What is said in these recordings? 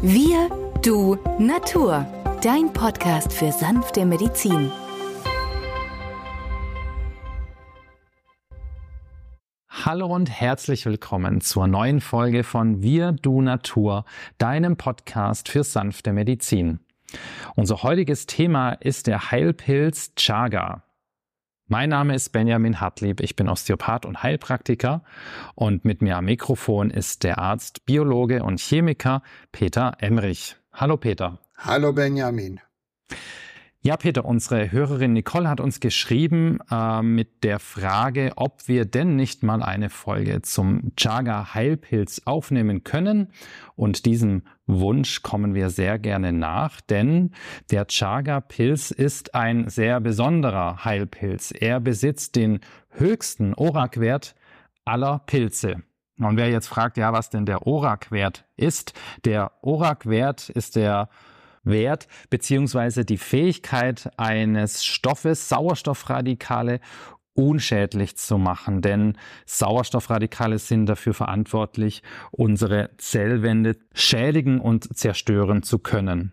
Wir, du, Natur. Dein Podcast für sanfte Medizin. Hallo und herzlich willkommen zur neuen Folge von Wir, du, Natur, deinem Podcast für sanfte Medizin. Unser heutiges Thema ist der Heilpilz Chaga. Mein Name ist Benjamin Hartlieb, ich bin Osteopath und Heilpraktiker und mit mir am Mikrofon ist der Arzt, Biologe und Chemiker Peter Emrich. Hallo Peter. Hallo Benjamin. Ja, Peter, unsere Hörerin Nicole hat uns geschrieben äh, mit der Frage, ob wir denn nicht mal eine Folge zum Chaga Heilpilz aufnehmen können. Und diesem Wunsch kommen wir sehr gerne nach, denn der Chaga Pilz ist ein sehr besonderer Heilpilz. Er besitzt den höchsten ORAC-Wert aller Pilze. Und wer jetzt fragt, ja, was denn der ORAC-Wert ist, der ORAC-Wert ist der Wert beziehungsweise die Fähigkeit eines Stoffes, Sauerstoffradikale, unschädlich zu machen, denn Sauerstoffradikale sind dafür verantwortlich, unsere Zellwände schädigen und zerstören zu können.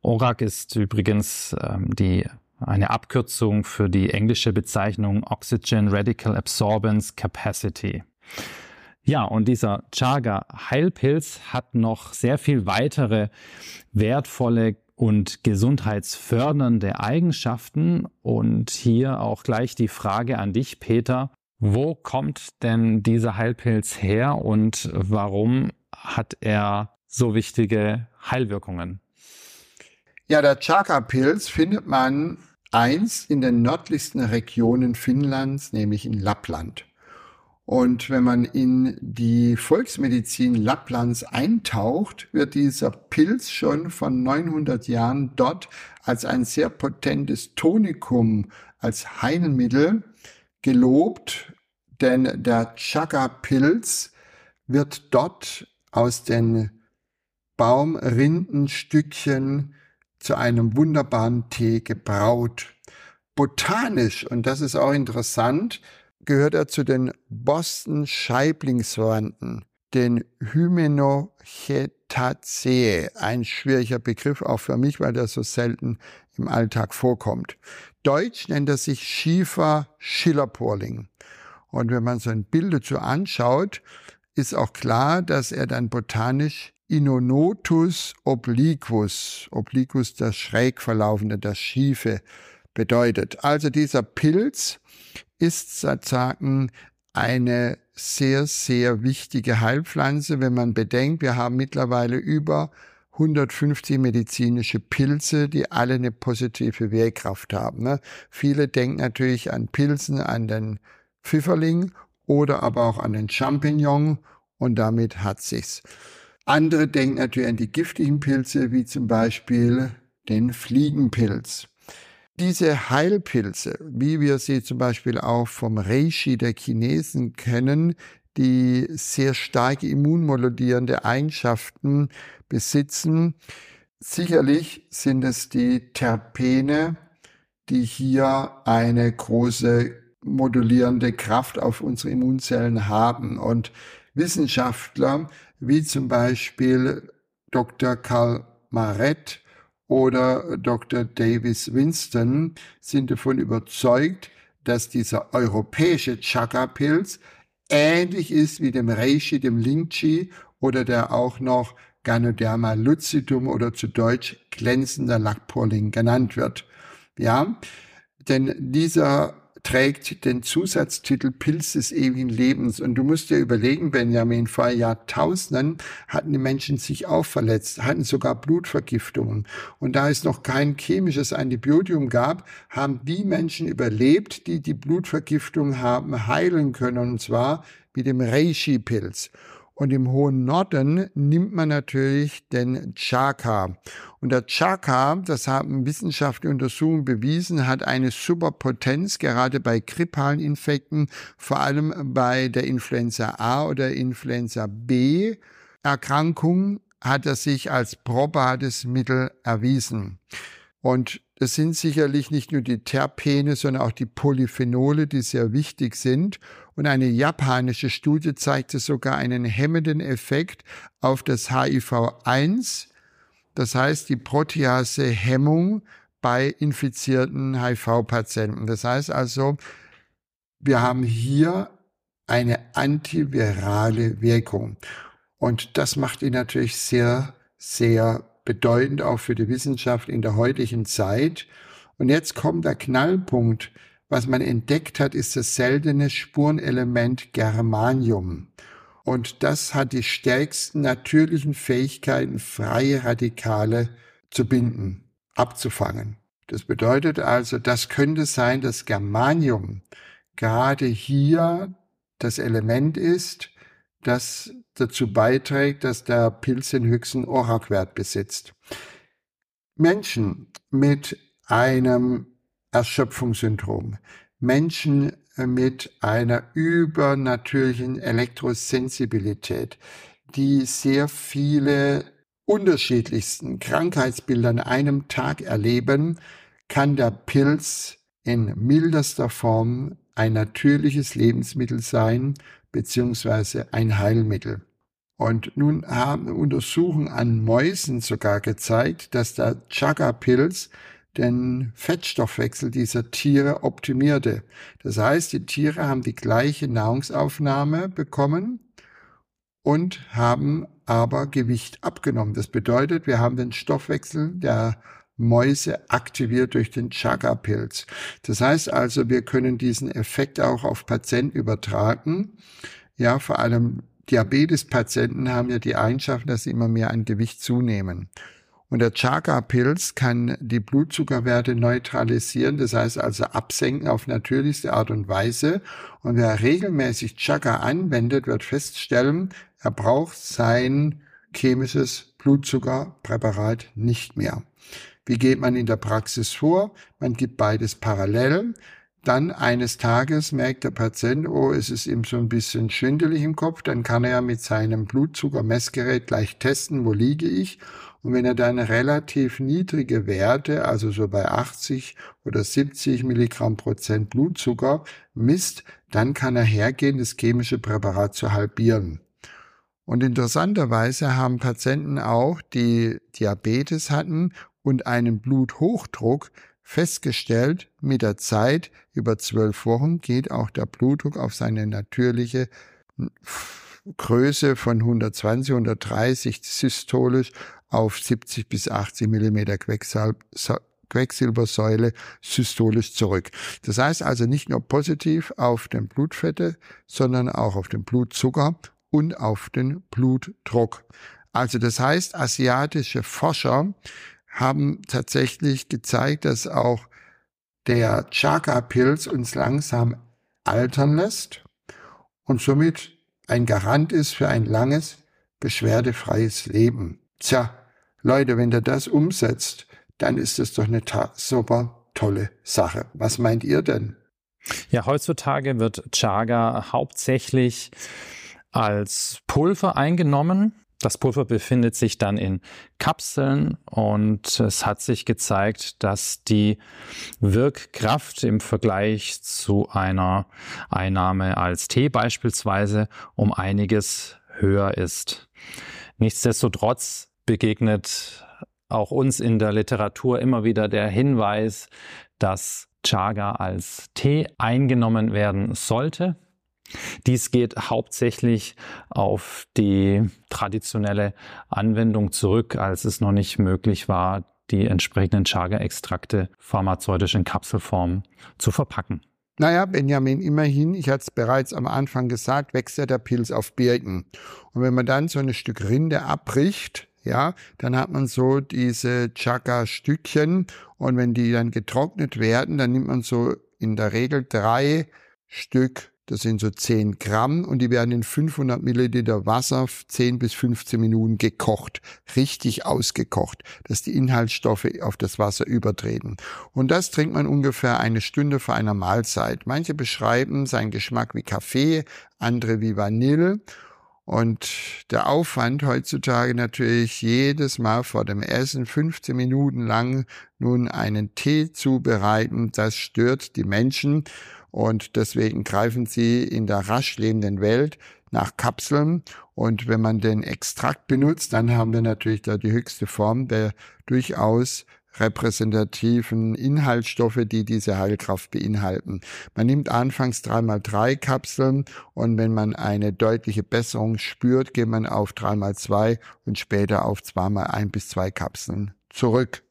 ORAC ist übrigens ähm, die eine Abkürzung für die englische Bezeichnung Oxygen Radical Absorbance Capacity. Ja, und dieser Chaga Heilpilz hat noch sehr viel weitere wertvolle und gesundheitsfördernde Eigenschaften. Und hier auch gleich die Frage an dich, Peter. Wo kommt denn dieser Heilpilz her und warum hat er so wichtige Heilwirkungen? Ja, der Chaka-Pilz findet man einst in den nördlichsten Regionen Finnlands, nämlich in Lappland. Und wenn man in die Volksmedizin Lapplands eintaucht, wird dieser Pilz schon von 900 Jahren dort als ein sehr potentes Tonikum, als Heilmittel gelobt, denn der Chaga-Pilz wird dort aus den Baumrindenstückchen zu einem wunderbaren Tee gebraut. Botanisch, und das ist auch interessant, gehört er zu den Boston Scheiblingsverwandten, den Hymenocetaceae, ein schwieriger Begriff auch für mich, weil der so selten im Alltag vorkommt. Deutsch nennt er sich Schiefer Schillerporling. Und wenn man so ein Bild dazu anschaut, ist auch klar, dass er dann botanisch Inonotus obliquus, obliquus das schräg verlaufende, das schiefe bedeutet. Also dieser Pilz ist sozusagen eine sehr, sehr wichtige Heilpflanze, wenn man bedenkt, wir haben mittlerweile über 150 medizinische Pilze, die alle eine positive Wirkkraft haben. Ne? Viele denken natürlich an Pilzen, an den Pfifferling oder aber auch an den Champignon und damit hat sich's. Andere denken natürlich an die giftigen Pilze, wie zum Beispiel den Fliegenpilz. Diese Heilpilze, wie wir sie zum Beispiel auch vom Reishi der Chinesen kennen, die sehr starke immunmodulierende Eigenschaften besitzen, sicherlich sind es die Terpene, die hier eine große modulierende Kraft auf unsere Immunzellen haben. Und Wissenschaftler wie zum Beispiel Dr. Karl Maret oder Dr. Davis Winston sind davon überzeugt, dass dieser europäische Chakra-Pilz ähnlich ist wie dem Reishi, dem Lingchi oder der auch noch Ganoderma lucidum oder zu Deutsch glänzender Lackporling genannt wird. Ja, denn dieser trägt den Zusatztitel Pilz des ewigen Lebens. Und du musst dir überlegen, Benjamin, vor Jahrtausenden hatten die Menschen sich auch verletzt, hatten sogar Blutvergiftungen. Und da es noch kein chemisches Antibiotikum gab, haben die Menschen überlebt, die die Blutvergiftung haben heilen können, und zwar mit dem Reishi-Pilz. Und im hohen Norden nimmt man natürlich den Chaka. Und der Chaka, das haben wissenschaftliche Untersuchungen bewiesen, hat eine Superpotenz, gerade bei grippalen Infekten, vor allem bei der Influenza A oder Influenza B Erkrankung hat er sich als probates Mittel erwiesen. Und das sind sicherlich nicht nur die Terpene, sondern auch die Polyphenole, die sehr wichtig sind. Und eine japanische Studie zeigte sogar einen hemmenden Effekt auf das HIV-1, das heißt die Protease-Hemmung bei infizierten HIV-Patienten. Das heißt also, wir haben hier eine antivirale Wirkung. Und das macht ihn natürlich sehr, sehr bedeutend auch für die Wissenschaft in der heutigen Zeit. Und jetzt kommt der Knallpunkt. Was man entdeckt hat, ist das seltene Spurenelement Germanium. Und das hat die stärksten natürlichen Fähigkeiten, freie Radikale zu binden, abzufangen. Das bedeutet also, das könnte sein, dass Germanium gerade hier das Element ist, das dazu beiträgt, dass der Pilz den höchsten ORAC-Wert besitzt. Menschen mit einem Erschöpfungssyndrom, Menschen mit einer übernatürlichen Elektrosensibilität, die sehr viele unterschiedlichsten Krankheitsbilder an einem Tag erleben, kann der Pilz in mildester Form ein natürliches Lebensmittel sein, beziehungsweise ein Heilmittel. Und nun haben Untersuchungen an Mäusen sogar gezeigt, dass der Chaga-Pilz den Fettstoffwechsel dieser Tiere optimierte. Das heißt, die Tiere haben die gleiche Nahrungsaufnahme bekommen und haben aber Gewicht abgenommen. Das bedeutet, wir haben den Stoffwechsel der Mäuse aktiviert durch den Chaga-Pilz. Das heißt also, wir können diesen Effekt auch auf Patienten übertragen. Ja, vor allem Diabetes-Patienten haben ja die Eigenschaft, dass sie immer mehr an Gewicht zunehmen. Und der Chaga-Pilz kann die Blutzuckerwerte neutralisieren, das heißt also absenken auf natürlichste Art und Weise. Und wer regelmäßig Chaga anwendet, wird feststellen, er braucht sein chemisches Blutzuckerpräparat nicht mehr. Wie geht man in der Praxis vor? Man gibt beides parallel. Dann eines Tages merkt der Patient, oh, es ist ihm so ein bisschen schwindelig im Kopf. Dann kann er mit seinem Blutzuckermessgerät gleich testen, wo liege ich. Und wenn er dann relativ niedrige Werte, also so bei 80 oder 70 Milligramm Prozent Blutzucker misst, dann kann er hergehen, das chemische Präparat zu halbieren. Und interessanterweise haben Patienten auch, die Diabetes hatten und einen Bluthochdruck festgestellt, mit der Zeit über zwölf Wochen geht auch der Blutdruck auf seine natürliche Größe von 120, 130 systolisch auf 70 bis 80 Millimeter Quecksilbersäule systolisch zurück. Das heißt also nicht nur positiv auf den Blutfette, sondern auch auf den Blutzucker und auf den Blutdruck. Also das heißt, asiatische Forscher haben tatsächlich gezeigt, dass auch der Chaka-Pilz uns langsam altern lässt und somit ein Garant ist für ein langes, beschwerdefreies Leben. Tja, Leute, wenn der das umsetzt, dann ist es doch eine super tolle Sache. Was meint ihr denn? Ja, heutzutage wird Chaga hauptsächlich als Pulver eingenommen das Pulver befindet sich dann in Kapseln und es hat sich gezeigt, dass die Wirkkraft im Vergleich zu einer Einnahme als Tee beispielsweise um einiges höher ist. Nichtsdestotrotz begegnet auch uns in der Literatur immer wieder der Hinweis, dass Chaga als Tee eingenommen werden sollte. Dies geht hauptsächlich auf die traditionelle Anwendung zurück, als es noch nicht möglich war, die entsprechenden Chaga-Extrakte pharmazeutisch in Kapselform zu verpacken. Naja, Benjamin, immerhin, ich hatte es bereits am Anfang gesagt, wächst ja der Pilz auf Birken. Und wenn man dann so ein Stück Rinde abbricht, ja, dann hat man so diese Chaga-Stückchen und wenn die dann getrocknet werden, dann nimmt man so in der Regel drei Stück das sind so 10 Gramm und die werden in 500 Milliliter Wasser 10 bis 15 Minuten gekocht, richtig ausgekocht, dass die Inhaltsstoffe auf das Wasser übertreten. Und das trinkt man ungefähr eine Stunde vor einer Mahlzeit. Manche beschreiben seinen Geschmack wie Kaffee, andere wie Vanille. Und der Aufwand heutzutage natürlich jedes Mal vor dem Essen 15 Minuten lang nun einen Tee zubereiten, das stört die Menschen und deswegen greifen sie in der rasch lebenden Welt nach Kapseln. Und wenn man den Extrakt benutzt, dann haben wir natürlich da die höchste Form der durchaus repräsentativen Inhaltsstoffe, die diese Heilkraft beinhalten. Man nimmt anfangs dreimal drei Kapseln und wenn man eine deutliche Besserung spürt, geht man auf dreimal zwei und später auf zweimal ein bis zwei Kapseln zurück.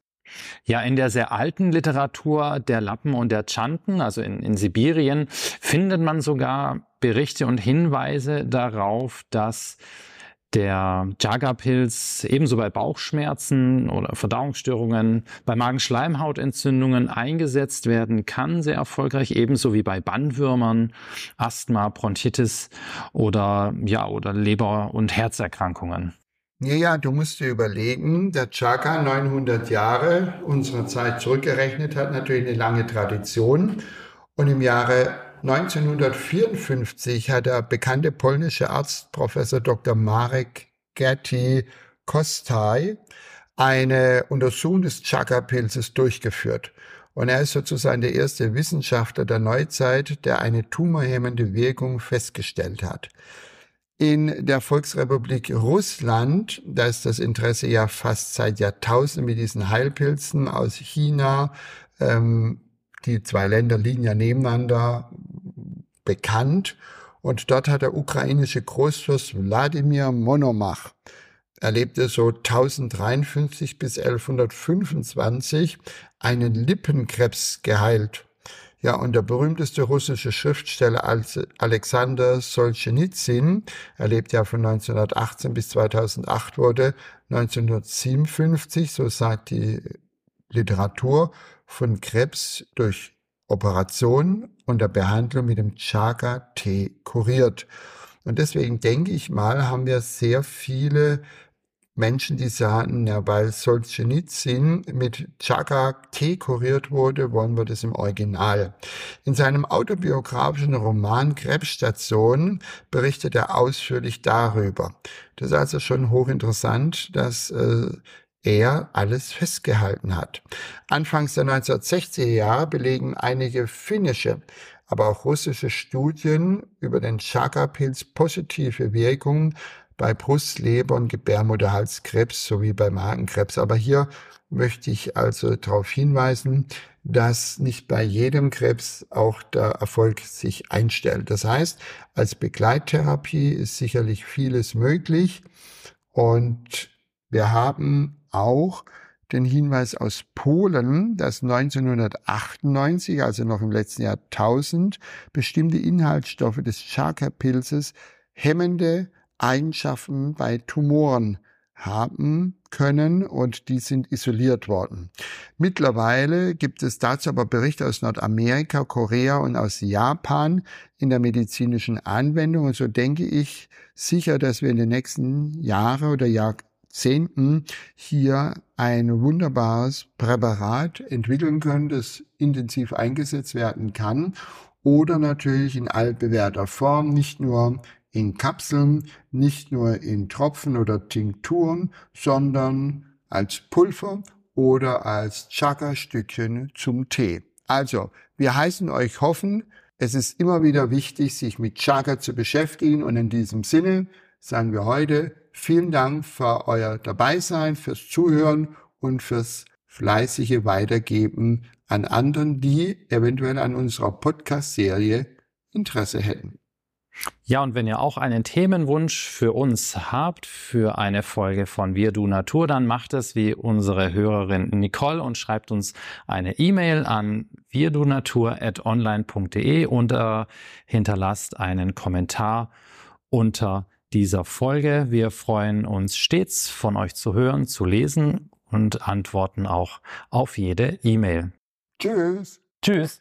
Ja, in der sehr alten Literatur der Lappen und der Chanten, also in, in Sibirien, findet man sogar Berichte und Hinweise darauf, dass der Jagerpilz ebenso bei Bauchschmerzen oder Verdauungsstörungen, bei Magenschleimhautentzündungen eingesetzt werden kann, sehr erfolgreich, ebenso wie bei Bandwürmern, Asthma, Bronchitis oder, ja, oder Leber- und Herzerkrankungen. Ja, ja, du musst dir überlegen, der Chaka 900 Jahre unserer Zeit zurückgerechnet hat natürlich eine lange Tradition und im Jahre 1954 hat der bekannte polnische Arzt Professor Dr. Marek Gerti Kostaj eine Untersuchung des Chakra-Pilzes durchgeführt. Und er ist sozusagen der erste Wissenschaftler der Neuzeit, der eine tumorhemmende Wirkung festgestellt hat. In der Volksrepublik Russland, da ist das Interesse ja fast seit Jahrtausenden mit diesen Heilpilzen aus China, ähm, die zwei Länder liegen ja nebeneinander, bekannt. Und dort hat der ukrainische Großfürst Wladimir Monomach, er lebte so 1053 bis 1125, einen Lippenkrebs geheilt. Ja, und der berühmteste russische Schriftsteller Alexander Solzhenitsyn, er lebt ja von 1918 bis 2008, wurde 1957, so sagt die Literatur, von Krebs durch Operation und der Behandlung mit dem Chaga-Tee kuriert. Und deswegen denke ich mal, haben wir sehr viele Menschen, die sagen, ja, weil Solzhenitsyn mit Chaga-Tee kuriert wurde, wollen wir das im Original. In seinem autobiografischen Roman Krebsstation berichtet er ausführlich darüber. Das ist also schon hochinteressant, dass äh, er alles festgehalten hat. Anfangs der 1960er Jahre belegen einige finnische, aber auch russische Studien über den Chakra-Pilz positive Wirkungen bei Brust-, Leber- und Gebärmutterhalskrebs sowie bei Magenkrebs. Aber hier möchte ich also darauf hinweisen, dass nicht bei jedem Krebs auch der Erfolg sich einstellt. Das heißt, als Begleittherapie ist sicherlich vieles möglich und wir haben auch den Hinweis aus Polen, dass 1998, also noch im letzten Jahrtausend, bestimmte Inhaltsstoffe des Chakra-Pilzes hemmende Eigenschaften bei Tumoren haben können und die sind isoliert worden. Mittlerweile gibt es dazu aber Berichte aus Nordamerika, Korea und aus Japan in der medizinischen Anwendung. Und so denke ich sicher, dass wir in den nächsten Jahren oder Jahrzehnten hier ein wunderbares Präparat entwickeln können, das intensiv eingesetzt werden kann oder natürlich in altbewährter Form, nicht nur in Kapseln, nicht nur in Tropfen oder Tinkturen, sondern als Pulver oder als Chaka-Stückchen zum Tee. Also, wir heißen euch hoffen, es ist immer wieder wichtig, sich mit Chaka zu beschäftigen und in diesem Sinne sagen wir heute Vielen Dank für euer Dabeisein, fürs Zuhören und fürs fleißige Weitergeben an anderen, die eventuell an unserer Podcast-Serie Interesse hätten. Ja, und wenn ihr auch einen Themenwunsch für uns habt, für eine Folge von Wir Du Natur, dann macht es wie unsere Hörerin Nicole und schreibt uns eine E-Mail an wirdunatur.online.de und äh, hinterlasst einen Kommentar unter dieser Folge. Wir freuen uns stets von euch zu hören, zu lesen und antworten auch auf jede E-Mail. Tschüss. Tschüss.